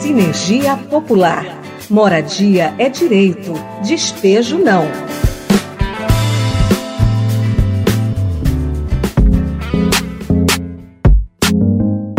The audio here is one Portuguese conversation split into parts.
Sinergia Popular. Moradia é direito, despejo não.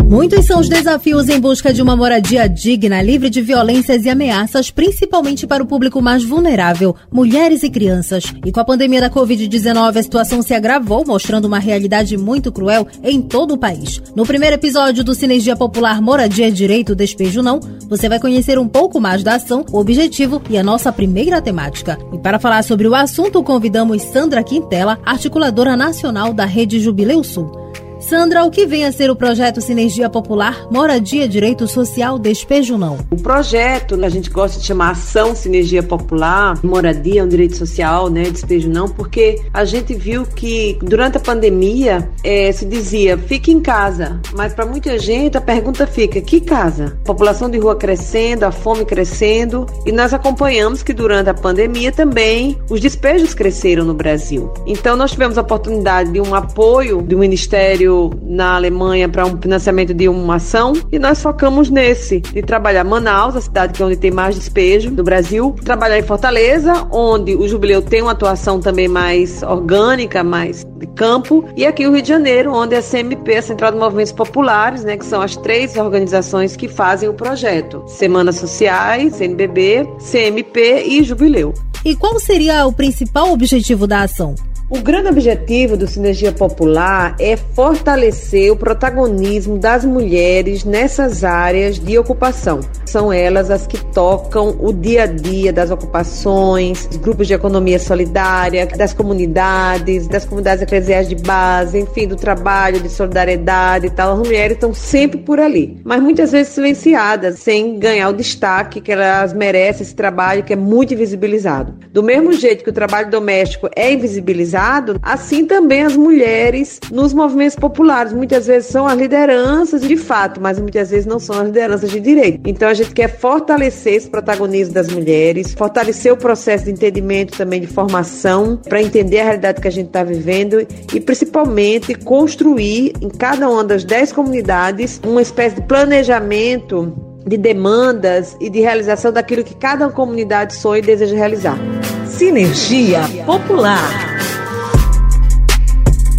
Muitos são os desafios em busca de uma moradia digna, livre de violências e ameaças, principalmente para o público mais vulnerável, mulheres e crianças. E com a pandemia da Covid-19, a situação se agravou, mostrando uma realidade muito cruel em todo o país. No primeiro episódio do Sinergia Popular Moradia Direito Despejo Não, você vai conhecer um pouco mais da ação, o objetivo e a nossa primeira temática. E para falar sobre o assunto, convidamos Sandra Quintela, articuladora nacional da Rede Jubileu Sul. Sandra, o que vem a ser o projeto Sinergia Popular Moradia Direito Social Despejo Não? O projeto, a gente gosta de chamar Ação Sinergia Popular, Moradia um direito social, né? Despejo Não, porque a gente viu que durante a pandemia é, se dizia fique em casa, mas para muita gente a pergunta fica: que casa? A população de rua crescendo, a fome crescendo e nós acompanhamos que durante a pandemia também os despejos cresceram no Brasil. Então nós tivemos a oportunidade de um apoio do Ministério na Alemanha para um financiamento de uma ação e nós focamos nesse, de trabalhar Manaus, a cidade que é onde tem mais despejo do Brasil, trabalhar em Fortaleza, onde o Jubileu tem uma atuação também mais orgânica, mais de campo, e aqui o Rio de Janeiro, onde a CMP, a Central de Movimentos Populares, né, que são as três organizações que fazem o projeto: Semanas Sociais, CNBB, CMP e Jubileu. E qual seria o principal objetivo da ação? O grande objetivo do Sinergia Popular é fortalecer o protagonismo das mulheres nessas áreas de ocupação. São elas as que tocam o dia a dia das ocupações, dos grupos de economia solidária, das comunidades, das comunidades eclesiais de base, enfim, do trabalho de solidariedade e tal. As mulheres estão sempre por ali, mas muitas vezes silenciadas, sem ganhar o destaque que elas merecem esse trabalho que é muito invisibilizado. Do mesmo jeito que o trabalho doméstico é invisibilizado, assim também as mulheres nos movimentos populares. Muitas vezes são as lideranças de fato, mas muitas vezes não são as lideranças de direito. Então a gente quer fortalecer esse protagonismo das mulheres, fortalecer o processo de entendimento também de formação, para entender a realidade que a gente está vivendo e principalmente construir em cada uma das dez comunidades uma espécie de planejamento de demandas e de realização daquilo que cada comunidade sonha e deseja realizar. Sinergia Popular.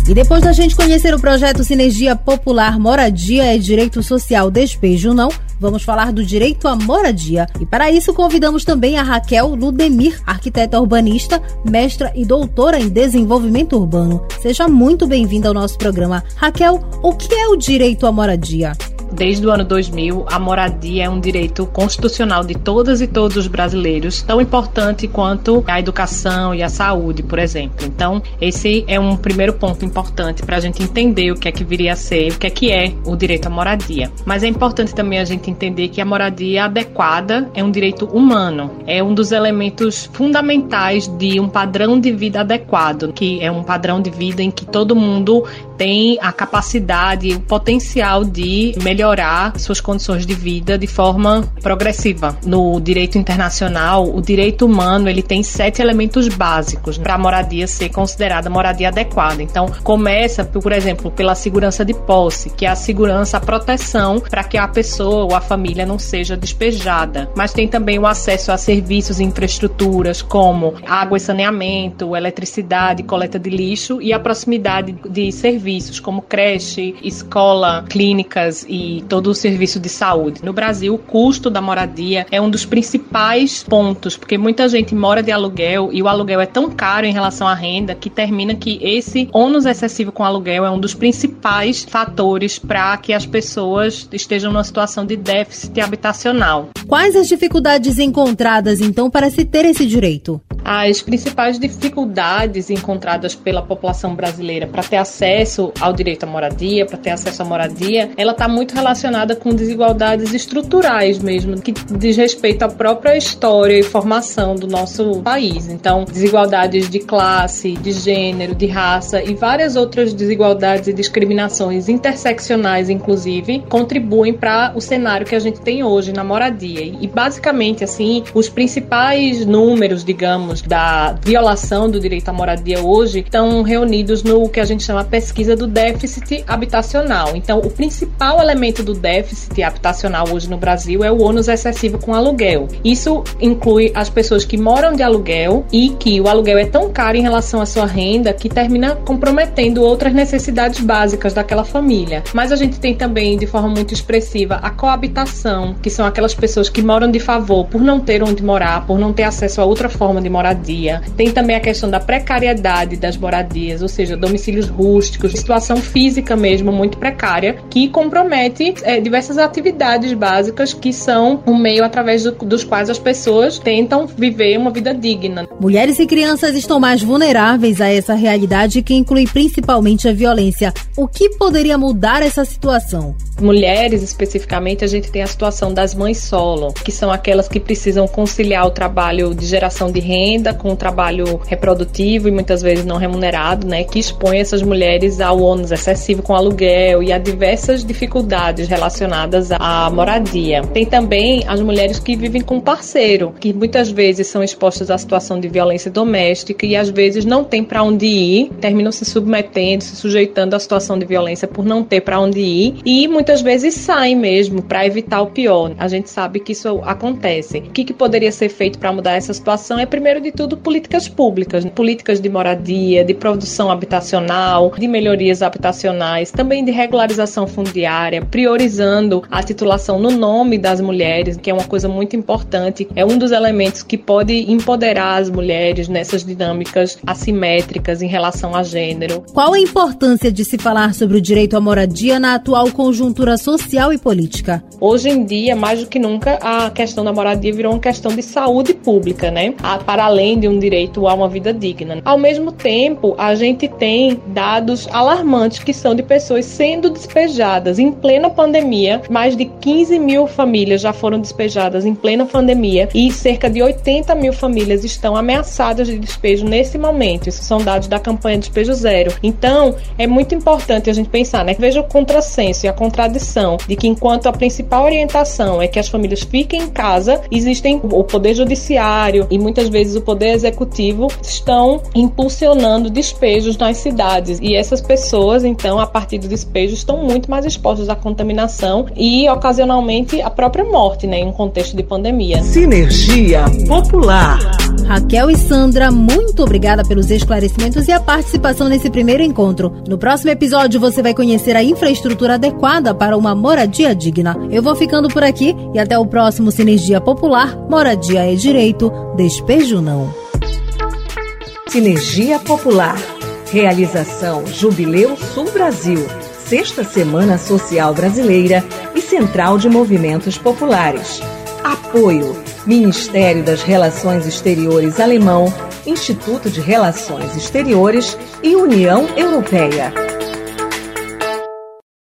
E depois da gente conhecer o projeto Sinergia Popular Moradia e Direito Social Despejo Não, vamos falar do direito à moradia. E para isso convidamos também a Raquel Ludemir, arquiteta urbanista, mestra e doutora em desenvolvimento urbano. Seja muito bem-vinda ao nosso programa. Raquel, o que é o direito à moradia? Desde o ano 2000, a moradia é um direito constitucional de todas e todos os brasileiros, tão importante quanto a educação e a saúde, por exemplo. Então, esse é um primeiro ponto importante para a gente entender o que é que viria a ser, o que é que é o direito à moradia. Mas é importante também a gente entender que a moradia adequada é um direito humano, é um dos elementos fundamentais de um padrão de vida adequado, que é um padrão de vida em que todo mundo tem a capacidade, o potencial de melhorar suas condições de vida de forma progressiva. No direito internacional, o direito humano ele tem sete elementos básicos para a moradia ser considerada moradia adequada. Então, começa, por exemplo, pela segurança de posse, que é a segurança, a proteção para que a pessoa ou a família não seja despejada. Mas tem também o acesso a serviços e infraestruturas como água e saneamento, eletricidade, coleta de lixo e a proximidade de serviços como creche, escola, clínicas e todo o serviço de saúde. No Brasil, o custo da moradia é um dos principais pontos, porque muita gente mora de aluguel e o aluguel é tão caro em relação à renda que termina que esse ônus excessivo com aluguel é um dos principais fatores para que as pessoas estejam numa situação de déficit habitacional. Quais as dificuldades encontradas então para se ter esse direito? As principais dificuldades encontradas pela população brasileira para ter acesso ao direito à moradia, para ter acesso à moradia, ela está muito relacionada com desigualdades estruturais mesmo, que diz respeito à própria história e formação do nosso país. Então, desigualdades de classe, de gênero, de raça e várias outras desigualdades e discriminações interseccionais, inclusive, contribuem para o cenário que a gente tem hoje na moradia. E basicamente, assim, os principais números, digamos, dados da violação do direito à moradia hoje estão reunidos no que a gente chama pesquisa do déficit habitacional. Então, o principal elemento do déficit habitacional hoje no Brasil é o ônus excessivo com aluguel. Isso inclui as pessoas que moram de aluguel e que o aluguel é tão caro em relação à sua renda que termina comprometendo outras necessidades básicas daquela família. Mas a gente tem também, de forma muito expressiva, a coabitação, que são aquelas pessoas que moram de favor por não ter onde morar, por não ter acesso a outra forma de moradia. Tem também a questão da precariedade das moradias, ou seja, domicílios rústicos, situação física mesmo muito precária, que compromete é, diversas atividades básicas que são o meio através do, dos quais as pessoas tentam viver uma vida digna. Mulheres e crianças estão mais vulneráveis a essa realidade que inclui principalmente a violência. O que poderia mudar essa situação? Mulheres, especificamente, a gente tem a situação das mães solo, que são aquelas que precisam conciliar o trabalho de geração de renda com o trabalho reprodutivo e muitas vezes não remunerado, né, que expõe essas mulheres ao ônus excessivo com aluguel e a diversas dificuldades relacionadas à moradia. Tem também as mulheres que vivem com parceiro, que muitas vezes são expostas à situação de violência doméstica e às vezes não tem para onde ir, terminam se submetendo, se sujeitando à situação de violência por não ter para onde ir e muitas vezes saem mesmo para evitar o pior. A gente sabe que isso acontece. O que, que poderia ser feito para mudar essa situação é, primeiro de tudo, políticas públicas, políticas de moradia, de produção habitacional, de melhorias habitacionais, também de regularização fundiária, priorizando a titulação no nome das mulheres, que é uma coisa muito importante. É um dos elementos que pode empoderar as mulheres nessas dinâmicas assimétricas em relação a gênero. Qual a importância de se falar sobre o direito à moradia na atual conjuntura social e política. Hoje em dia, mais do que nunca, a questão da moradia virou uma questão de saúde pública, né? Para além de um direito a uma vida digna. Ao mesmo tempo, a gente tem dados alarmantes que são de pessoas sendo despejadas em plena pandemia. Mais de 15 mil famílias já foram despejadas em plena pandemia e cerca de 80 mil famílias estão ameaçadas de despejo nesse momento. Isso são dados da campanha Despejo Zero. Então, é muito importante a gente pensar, né? Veja o contrassenso e a contradição de que enquanto a principal orientação é que as famílias fiquem em casa, existem o poder judiciário e muitas vezes o poder executivo estão impulsionando despejos nas cidades e essas pessoas, então, a partir do despejo, estão muito mais expostas à contaminação e ocasionalmente à própria morte, né, em um contexto de pandemia. Sinergia Popular. Raquel e Sandra, muito obrigada pelos esclarecimentos e a participação nesse primeiro encontro. No próximo episódio, você vai conhecer a infraestrutura adequada para uma moradia digna. Eu vou ficando por aqui e até o próximo Sinergia Popular. Moradia é direito, despejo não. Sinergia Popular. Realização Jubileu Sul Brasil. Sexta Semana Social Brasileira e Central de Movimentos Populares. Apoio: Ministério das Relações Exteriores Alemão, Instituto de Relações Exteriores e União Europeia.